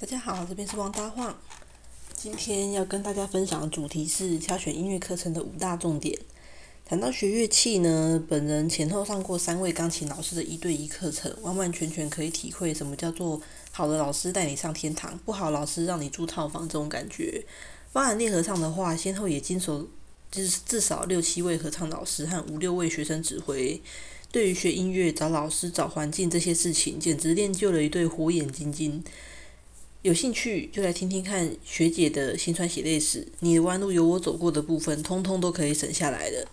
大家好，这边是王大晃。今天要跟大家分享的主题是挑选音乐课程的五大重点。谈到学乐器呢，本人前后上过三位钢琴老师的一对一课程，完完全全可以体会什么叫做好的老师带你上天堂，不好老师让你住套房这种感觉。包含练合唱的话，先后也经手就是至少六七位合唱老师和五六位学生指挥。对于学音乐、找老师、找环境这些事情，简直练就了一对火眼金睛。有兴趣就来听听看学姐的心酸血泪史，你的弯路有我走过的部分，通通都可以省下来的。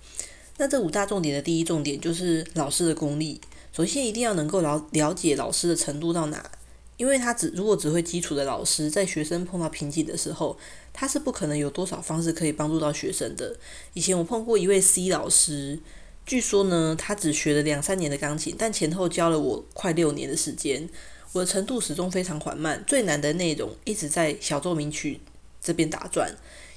那这五大重点的第一重点就是老师的功力，首先一定要能够了了解老师的程度到哪，因为他只如果只会基础的老师，在学生碰到瓶颈的时候，他是不可能有多少方式可以帮助到学生的。以前我碰过一位 C 老师。据说呢，他只学了两三年的钢琴，但前后教了我快六年的时间。我的程度始终非常缓慢，最难的内容一直在小奏鸣曲这边打转。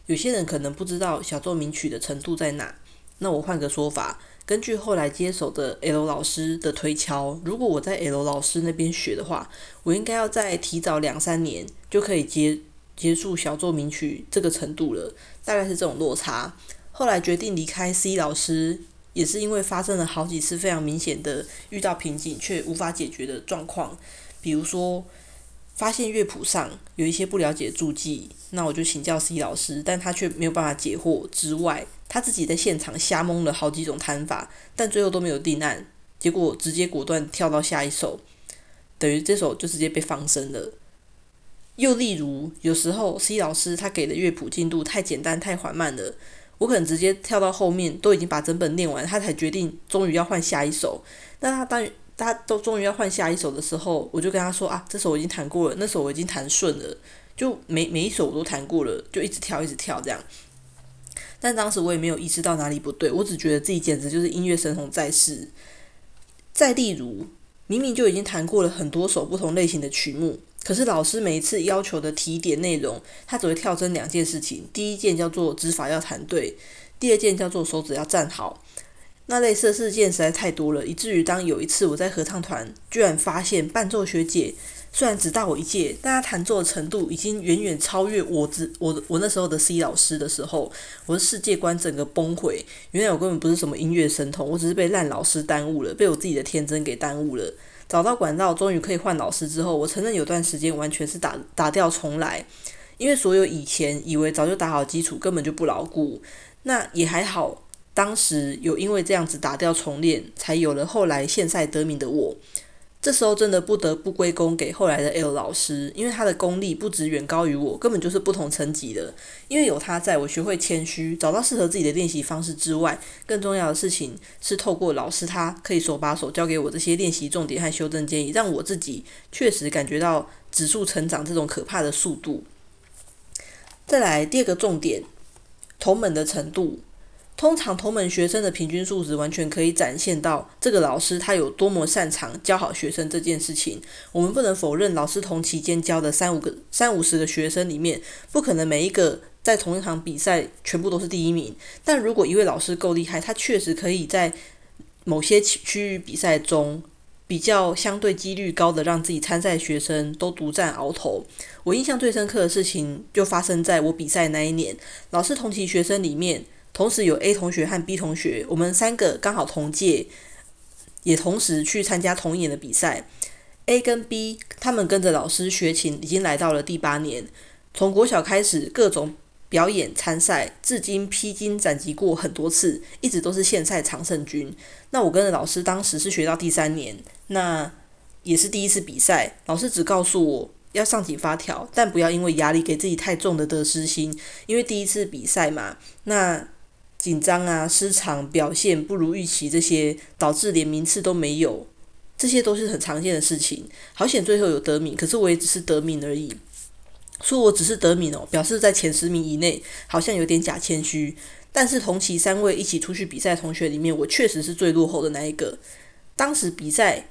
有些人可能不知道小奏鸣曲的程度在哪，那我换个说法，根据后来接手的 L 老师的推敲，如果我在 L 老师那边学的话，我应该要在提早两三年就可以结结束小奏鸣曲这个程度了，大概是这种落差。后来决定离开 C 老师。也是因为发生了好几次非常明显的遇到瓶颈却无法解决的状况，比如说发现乐谱上有一些不了解注记，那我就请教 C 老师，但他却没有办法解惑。之外，他自己在现场瞎蒙了好几种弹法，但最后都没有定案，结果直接果断跳到下一首，等于这首就直接被放生了。又例如，有时候 C 老师他给的乐谱进度太简单太缓慢了。我可能直接跳到后面，都已经把整本念完，他才决定终于要换下一首。那他当他都终于要换下一首的时候，我就跟他说啊，这首我已经弹过了，那首我已经弹顺了，就每每一首我都弹过了，就一直跳一直跳这样。但当时我也没有意识到哪里不对，我只觉得自己简直就是音乐神童在世。再例如，明明就已经弹过了很多首不同类型的曲目。可是老师每一次要求的提点内容，他只会跳针两件事情。第一件叫做指法要弹对，第二件叫做手指要站好。那类似的事件实在太多了，以至于当有一次我在合唱团，居然发现伴奏学姐虽然只大我一届，但她弹奏的程度已经远远超越我之我我那时候的 C 老师的时候，我的世界观整个崩溃。原来我根本不是什么音乐神童，我只是被烂老师耽误了，被我自己的天真给耽误了。找到管道，终于可以换老师之后，我承认有段时间完全是打打掉重来，因为所有以前以为早就打好基础，根本就不牢固。那也还好，当时有因为这样子打掉重练，才有了后来现赛得名的我。这时候真的不得不归功给后来的 L 老师，因为他的功力不止远高于我，根本就是不同层级的。因为有他在，我学会谦虚，找到适合自己的练习方式之外，更重要的事情是透过老师，他可以手把手教给我这些练习重点和修正建议，让我自己确实感觉到指数成长这种可怕的速度。再来第二个重点，同门的程度。通常同门学生的平均素质完全可以展现到这个老师他有多么擅长教好学生这件事情。我们不能否认，老师同期间教的三五个、三五十个学生里面，不可能每一个在同一场比赛全部都是第一名。但如果一位老师够厉害，他确实可以在某些区域比赛中比较相对几率高的让自己参赛学生都独占鳌头。我印象最深刻的事情就发生在我比赛那一年，老师同期学生里面。同时有 A 同学和 B 同学，我们三个刚好同届，也同时去参加同一年的比赛。A 跟 B 他们跟着老师学琴，已经来到了第八年。从国小开始，各种表演参赛，至今披荆斩棘过很多次，一直都是县赛常胜军。那我跟着老师当时是学到第三年，那也是第一次比赛。老师只告诉我要上紧发条，但不要因为压力给自己太重的得失心，因为第一次比赛嘛，那。紧张啊，失常，表现不如预期，这些导致连名次都没有，这些都是很常见的事情。好险最后有得名，可是我也只是得名而已。说我只是得名哦，表示在前十名以内，好像有点假谦虚。但是同期三位一起出去比赛同学里面，我确实是最落后的那一个。当时比赛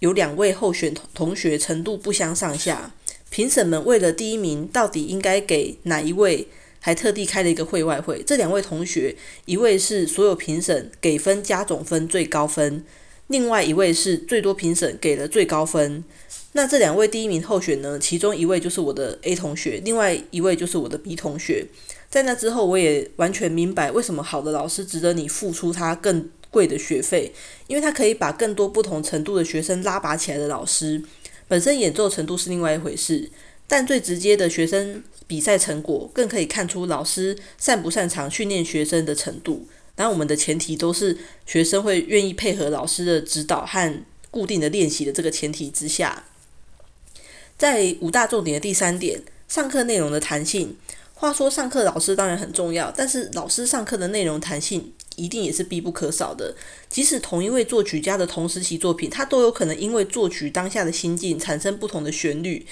有两位候选同学程度不相上下，评审们为了第一名，到底应该给哪一位？还特地开了一个会外会，这两位同学，一位是所有评审给分加总分最高分，另外一位是最多评审给了最高分。那这两位第一名候选呢，其中一位就是我的 A 同学，另外一位就是我的 B 同学。在那之后，我也完全明白为什么好的老师值得你付出他更贵的学费，因为他可以把更多不同程度的学生拉拔起来的老师。本身演奏程度是另外一回事，但最直接的学生比赛成果，更可以看出老师擅不擅长训练学生的程度。然我们的前提都是学生会愿意配合老师的指导和固定的练习的这个前提之下。在五大重点的第三点，上课内容的弹性。话说，上课老师当然很重要，但是老师上课的内容弹性一定也是必不可少的。即使同一位作曲家的同时期作品，他都有可能因为作曲当下的心境产生不同的旋律、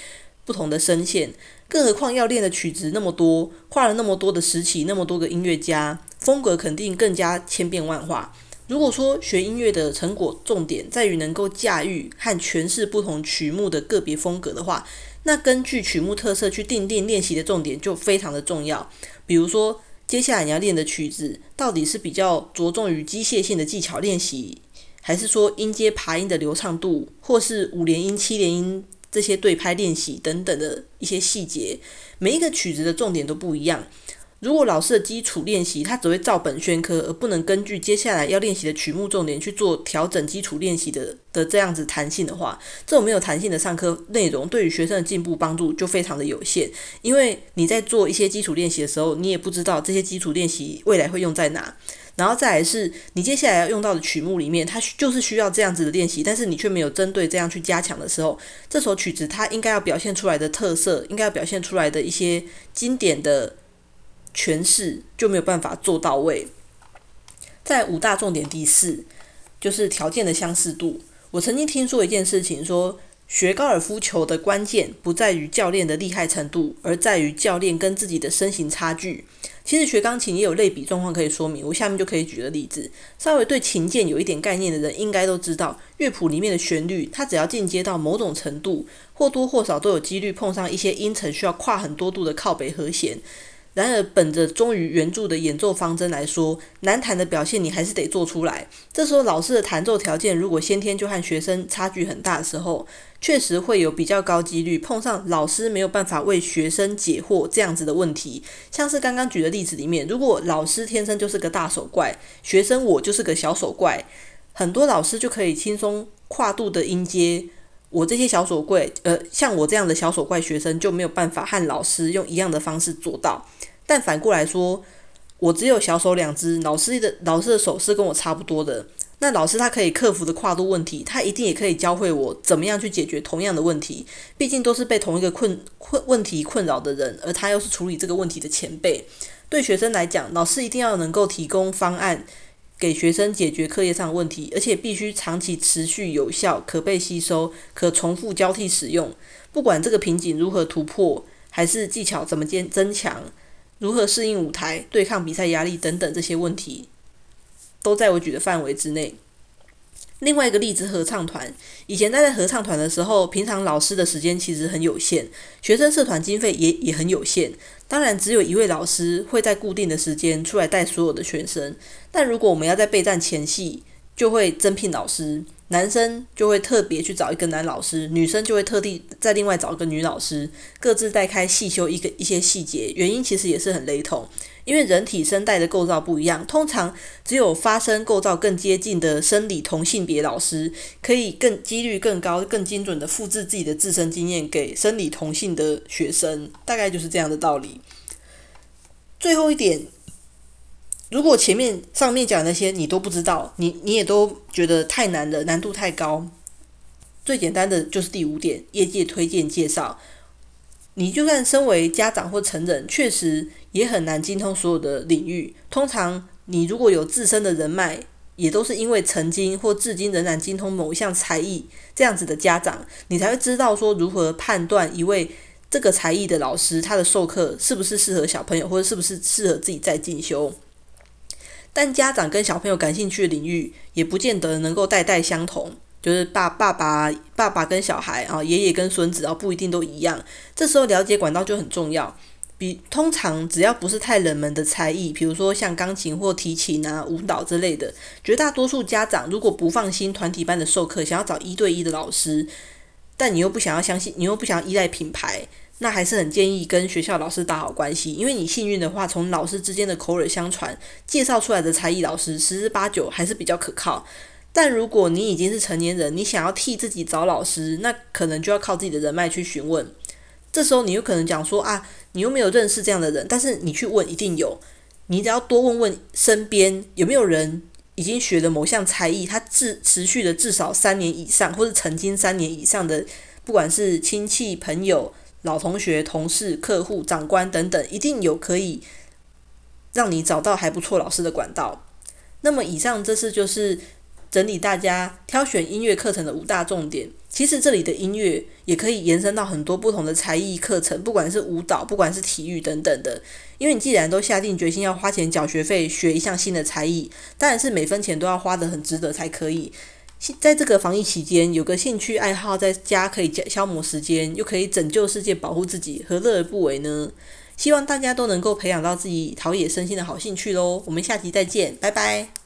不同的声线。更何况要练的曲子那么多，跨了那么多的时期，那么多个音乐家，风格肯定更加千变万化。如果说学音乐的成果重点在于能够驾驭和诠释不同曲目的个别风格的话，那根据曲目特色去定定练习的重点就非常的重要。比如说，接下来你要练的曲子到底是比较着重于机械性的技巧练习，还是说音阶爬音的流畅度，或是五连音、七连音这些对拍练习等等的一些细节，每一个曲子的重点都不一样。如果老师的基础练习他只会照本宣科，而不能根据接下来要练习的曲目重点去做调整基础练习的的这样子弹性的话，这种没有弹性的上课内容对于学生的进步帮助就非常的有限。因为你在做一些基础练习的时候，你也不知道这些基础练习未来会用在哪，然后再来是你接下来要用到的曲目里面，它就是需要这样子的练习，但是你却没有针对这样去加强的时候，这首曲子它应该要表现出来的特色，应该要表现出来的一些经典的。诠释就没有办法做到位。在五大重点第四，就是条件的相似度。我曾经听说一件事情，说学高尔夫球的关键不在于教练的厉害程度，而在于教练跟自己的身形差距。其实学钢琴也有类比状况可以说明，我下面就可以举个例子。稍微对琴键有一点概念的人，应该都知道，乐谱里面的旋律，它只要进阶到某种程度，或多或少都有几率碰上一些音程需要跨很多度的靠北和弦。然而，本着忠于原著的演奏方针来说，难弹的表现你还是得做出来。这时候，老师的弹奏条件如果先天就和学生差距很大的时候，确实会有比较高几率碰上老师没有办法为学生解惑这样子的问题。像是刚刚举的例子里面，如果老师天生就是个大手怪，学生我就是个小手怪，很多老师就可以轻松跨度的音阶。我这些小手怪，呃，像我这样的小手怪学生就没有办法和老师用一样的方式做到。但反过来说，我只有小手两只，老师的老师的手是跟我差不多的。那老师他可以克服的跨度问题，他一定也可以教会我怎么样去解决同样的问题。毕竟都是被同一个困困问题困扰的人，而他又是处理这个问题的前辈。对学生来讲，老师一定要能够提供方案。给学生解决课业上的问题，而且必须长期持续有效、可被吸收、可重复交替使用。不管这个瓶颈如何突破，还是技巧怎么增增强，如何适应舞台、对抗比赛压力等等这些问题，都在我举的范围之内。另外一个例子，合唱团。以前待在合唱团的时候，平常老师的时间其实很有限，学生社团经费也也很有限。当然，只有一位老师会在固定的时间出来带所有的学生。但如果我们要在备战前戏，就会增聘老师。男生就会特别去找一个男老师，女生就会特地再另外找一个女老师，各自带开细修一个一些细节。原因其实也是很雷同，因为人体声带的构造不一样，通常只有发声构造更接近的生理同性别老师，可以更几率更高、更精准的复制自己的自身经验给生理同性的学生，大概就是这样的道理。最后一点。如果前面上面讲那些你都不知道，你你也都觉得太难了，难度太高。最简单的就是第五点，业界推荐介绍。你就算身为家长或成人，确实也很难精通所有的领域。通常你如果有自身的人脉，也都是因为曾经或至今仍然精通某一项才艺这样子的家长，你才会知道说如何判断一位这个才艺的老师他的授课是不是适合小朋友，或者是不是适合自己再进修。但家长跟小朋友感兴趣的领域，也不见得能够代代相同。就是爸爸爸爸爸跟小孩啊，爷爷跟孙子啊，不一定都一样。这时候了解管道就很重要。比通常只要不是太冷门的才艺，比如说像钢琴或提琴啊、舞蹈之类的，绝大多数家长如果不放心团体班的授课，想要找一对一的老师，但你又不想要相信，你又不想要依赖品牌，那还是很建议跟学校老师打好关系，因为你幸运的话，从老师之间的口耳相传介绍出来的才艺老师，十之八九还是比较可靠。但如果你已经是成年人，你想要替自己找老师，那可能就要靠自己的人脉去询问。这时候你有可能讲说啊，你又没有认识这样的人，但是你去问一定有。你只要多问问身边有没有人已经学了某项才艺，他至持续的至少三年以上，或者曾经三年以上的，不管是亲戚、朋友、老同学、同事、客户、长官等等，一定有可以让你找到还不错老师的管道。那么以上这次就是。整理大家挑选音乐课程的五大重点。其实这里的音乐也可以延伸到很多不同的才艺课程，不管是舞蹈，不管是体育等等的。因为你既然都下定决心要花钱缴学费学一项新的才艺，当然是每分钱都要花得很值得才可以。在这个防疫期间，有个兴趣爱好在家可以消磨时间，又可以拯救世界、保护自己，何乐而不为呢？希望大家都能够培养到自己陶冶身心的好兴趣喽。我们下集再见，拜拜。